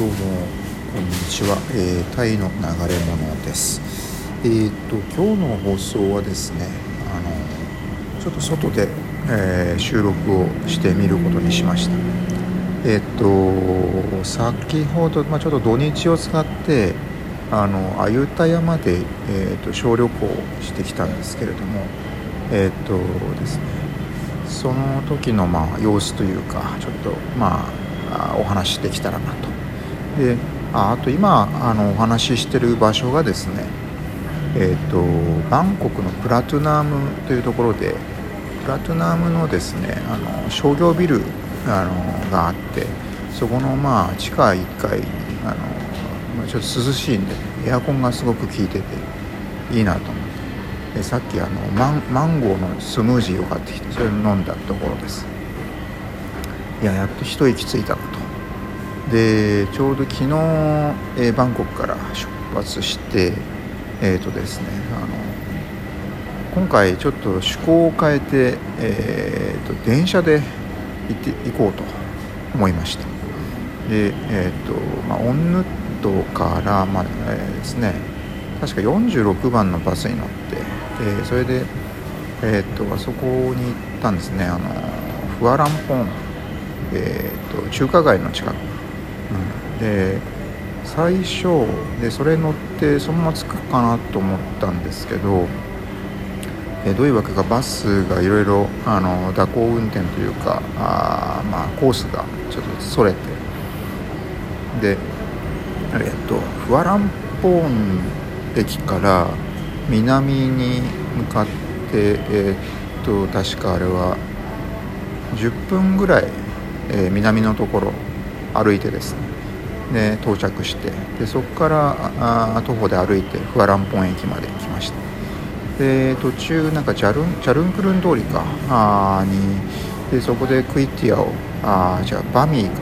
どうもこんにちは、えー、タイの流れ物です。えー、っと今日の放送はですねあのちょっと外で、えー、収録をしてみることにしました。えー、っと先ほど、まあ、ちょっと土日を使ってあの鮎田山で、えーと、小旅行してきたんですけれどもえっ、とですねその時のまあ様子というかちょっとまあお話できたらなと。でああと今あのお話ししてる場所がですねえっ、とバンコクのプラトゥナムというところでプラトゥナムのですねあの商業ビルあのがあってそこのまあ地下1階にあのちょっと涼しいんでエアコンがすごく効いてていいなと思って。さっきあのマンマンゴーのスムージーを買ってきてそれを飲んだところです。いややっと一息ついたなと。でちょうど昨日、えー、バンコクから出発してえっ、ー、とですねあの今回ちょっと趣向を変えて、えーと、電車で行って行こうと思いました。でえっ、ー、とまあオンヌットから、まあえー、ですね確か46番のバスに乗って、えー、それで、えーと、あそこに行ったんですね。あのフアランポン、えーと、中華街の近く、うん、で最初でそれ乗ってそのまま着くかなと思ったんですけど、え、どういうわけかバスがいろいろ蛇行運転というかあ、まあ、コースがちょっとそれてでえっとフアランポーン駅から南に向かってえっと確かあれは10分ぐらい、えー、南のところ歩いてですね。で到着して。でそこからあ徒歩で歩いてフアランポン駅まで来ました。で途中なんかチャルンチャルンクルン通りか。あにでそこでクイティアをあじゃあバミーか。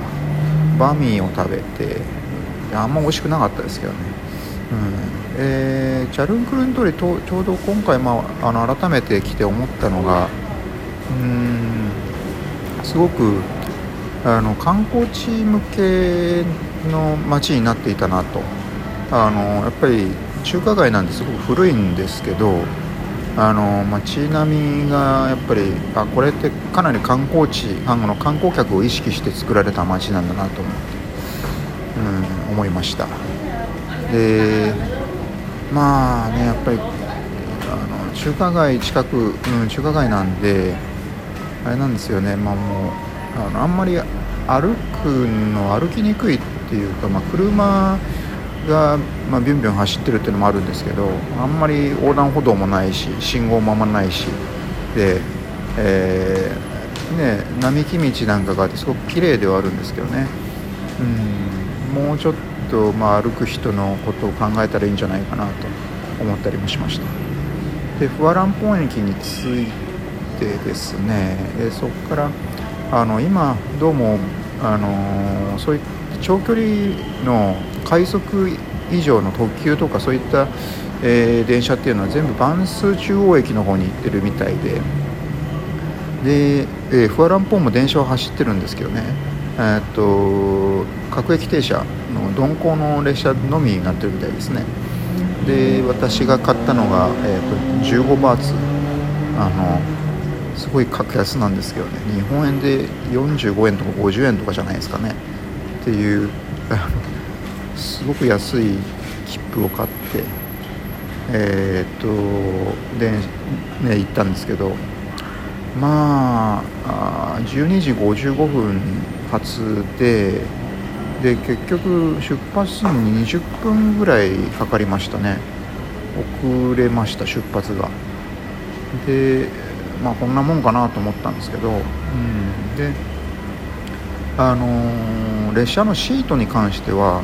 バミーを食べてあんま美味しくなかったですけどね、うん。えー、チャルンクルン通りとちょうど今回、まあ、あの改めて来て思ったのがうんすごくあの観光地向けの街になっていたなと。あのやっぱり中華街なんですごく古いんですけどあの街並みがやっぱりあこれってかなり観光地あの観光客を意識して作られた街なんだなと思ってうん、思いました。でまあねやっぱりあの中華街近く、うん、中華街なんであれなんですよね。まあもうあのあんまり歩くの歩きにくいっていうか、まあ、車が、まあ、ビュンビュン走ってるっていうのもあるんですけどあんまり横断歩道もないし信号もあんまないしで、えー、ね、並木道なんかがあってすごく綺麗ではあるんですけどね。うんもうちょっと、まあ、歩く人のことを考えたらいいんじゃないかなと思ったりもしました。でフアランポン駅に着いてですねでそこからあの今どうもあのそういっ長距離の快速以上の特急とかそういった、えー、電車っていうのは全部バンス中央駅の方に行ってるみたいで。で、えー、フアランポンも電車は走ってるんですけどね。え、っと各駅停車の鈍行の列車のみになってるみたいですね。で私が買ったのが、えー、と15バーツ。あのすごい格安なんですけどね。日本円で45円とか50円とかじゃないですかね。っていうすごく安い切符を買ってえー、っとでね行ったんですけどまあ12時55分発でで結局出発に20分ぐらいかかりましたね。遅れました出発が。でまあこんなもんかなと思ったんですけど、うん、であのー、列車のシートに関しては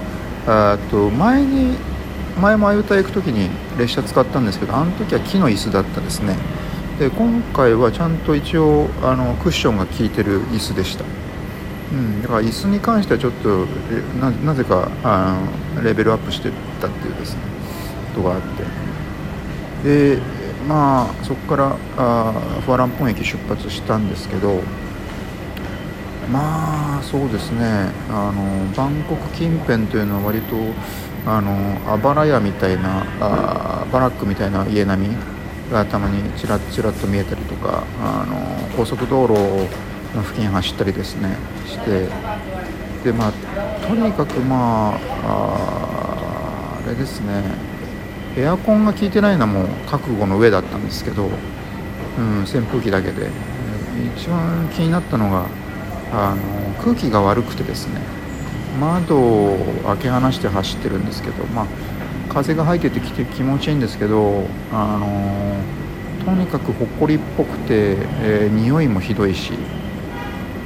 と前に前もあゆた行く時に列車使ったんですけどあの時は木の椅子だったですね。で今回はちゃんと一応あのクッションが効いてる椅子でした、うん、だから椅子に関してはちょっとなぜかあのレベルアップしてたっていうですねことがあって。でまあそこからあファランポン駅出発したんですけどまあそうですね。あのバンコク近辺というのは割とあのあばら屋みたいなあバラックみたいな家並みがたまにちらちらっと見えたりとかあの高速道路の付近走ったりですねしてでまあとにかくまああれですね。エアコンが効いてないのも覚悟の上だったんですけど、うん、扇風機だけで。一番気になったのがあの空気が悪くてですね。窓を開け放して走ってるんですけど、まあ、風が入っててきて気持ちいいんですけど、あのとにかくほっこりっぽくて、えー、匂いもひどいし、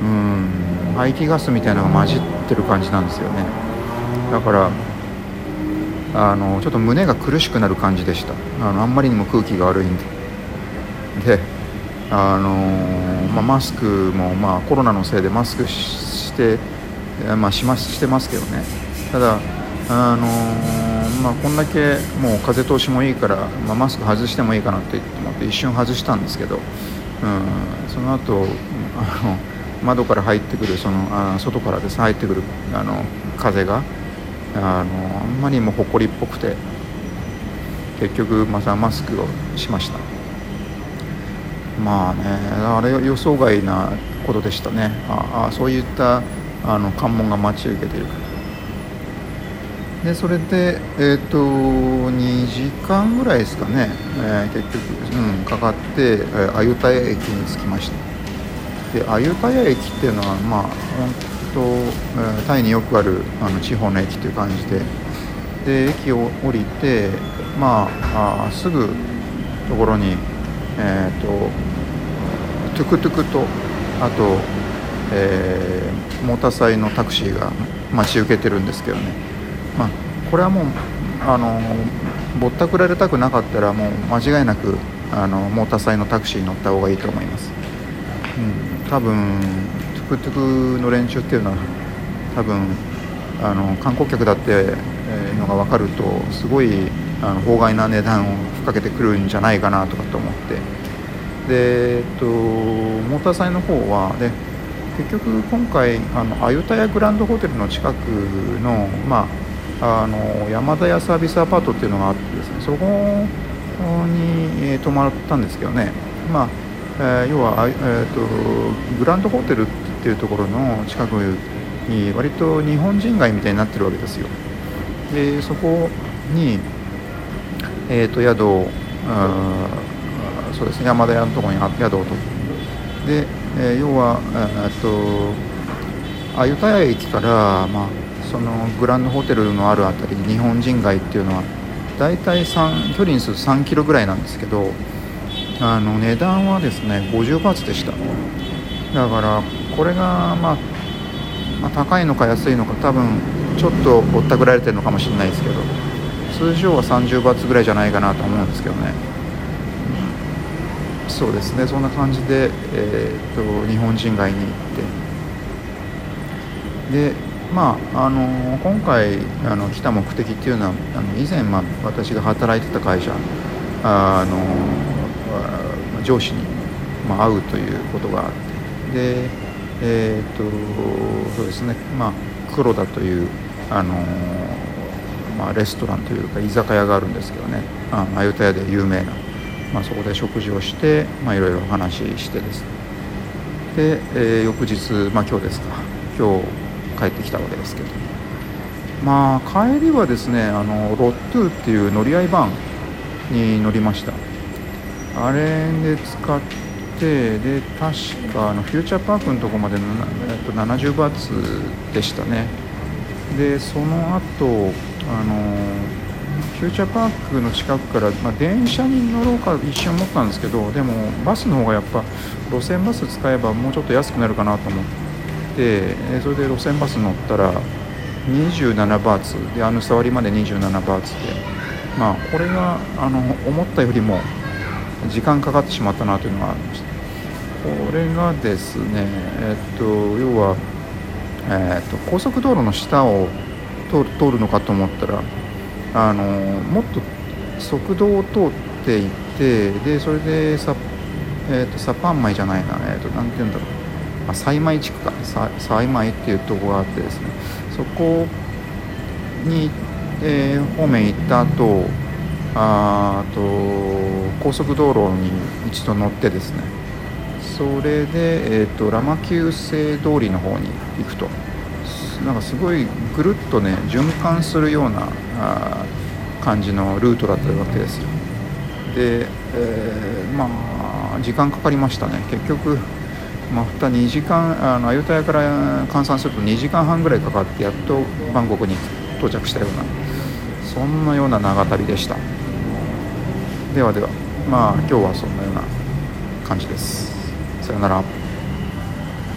うん、排気ガスみたいなのが混じってる感じなんですよね。だからあのちょっと胸が苦しくなる感じでした。あのあんまりにも空気が悪いんで。であのまあ、マスクも、まあ、コロナのせいでマスクして、まあ、しましてますけどね。ただあのまあ、こんだけもう風通しもいいから、まあ、マスク外してもいいかなって思って一瞬外したんですけど、うん、その後あの窓から入ってくるそのあ外からです。入ってくるあの風があのあんまりも埃っぽくて結局またマスクをしました。まあねあれ予想外なことでしたね。ああそういったあの関門が待ち受けている。でそれでえっ、ー、と2時間ぐらいですかね、えー、結局、うん、かかってアユタヤ駅に着きました。でアユタヤ駅っていうのはまあ本当、えー、タイによくあるあの地方の駅という感じでで駅を降りてまああすぐところにえっ、ー、とトゥクトゥクとあと、えー、モーターサイのタクシーが待ち受けてるんですけどね、まあ、これはもうあのぼったくられたくなかったらもう間違いなくあのモーターサイのタクシーに乗った方がいいと思います、うん、多分トゥクトゥクの連中っていうのは多分あの観光客だっていうのが分かるとすごいあの法外な値段をふっかけてくるんじゃないかなとかと思って。で、えっと、モーター祭の方はで結局今回あのアユタヤグランドホテルの近くの,、まあ、あの山田屋サービスアパートっていうのがあってですねそこに、えー、泊まったんですけどね、まあえー、要は、えーと、グランドホテルっていうところの近くに割と日本人街みたいになってるわけですよ。でそこに、えーと、宿をそうですね山田屋のところに宿を取って。で、えー、要は、え、っと鮎田屋駅から、まあ、そのグランドホテルのある辺り日本人街っていうのは大体3距離にすると3キロぐらいなんですけどあの値段はですね50バーツでした。だからこれが、まあ、まあ、高いのか安いのか多分ちょっとぼったくられてるのかもしれないですけど通常は30バーツぐらいじゃないかなと思うんですけどね。そうですね。そんな感じで、えーと、日本人街に行って。でまああの今回あの来た目的っていうのはあの以前、まあ、私が働いてた会社あの上司に、まあ、会うということがあって。でえっ、ー、とそうですね。まあ黒田というあのまあ、レストランというか居酒屋があるんですけどね。あの鮎田屋で有名なまあ、そこで食事をして、まあ、いろいろ話してです。ねで、えー、翌日、まあ、今日ですか。今日帰ってきたわけですけど。まあ帰りはですねあのロットゥっていう乗り合いバンに乗りました。あれで使ってで確かあのフューチャーパークのとこまで、えっと、70バーツでしたね。でその後あのフューチャーパークの近くから、まあ、電車に乗ろうか一瞬思ったんですけどでもバスの方がやっぱ路線バス使えばもうちょっと安くなるかなと思ってそれで路線バス乗ったら27バーツであの触りまで27バーツで。まあこれがあの思ったよりも時間かかってしまったなというのがこれがですねえっと要は、えっと、高速道路の下を通るのかと思ったらあのもっと速道を通っていてでそれでサ,、えーと、サパンマイじゃないな、えーと、なんて言うんだろう、あ、幸米地区か。幸米っていうとこがあってですね。そこに、えー、方面行った後あと高速道路に一度乗ってですね。それで、えーと、ラマ旧世通りの方に行くと。なんかすごいぐるっとね循環するようなあ感じのルートだったわけですよ。で、えー、まあ時間かかりましたね。結局また2時間あのアユタヤから換算すると2時間半ぐらいかかってやっとバンコクに到着したようなそんなような長旅でした。ではではまあ今日はそんなような感じです。さよなら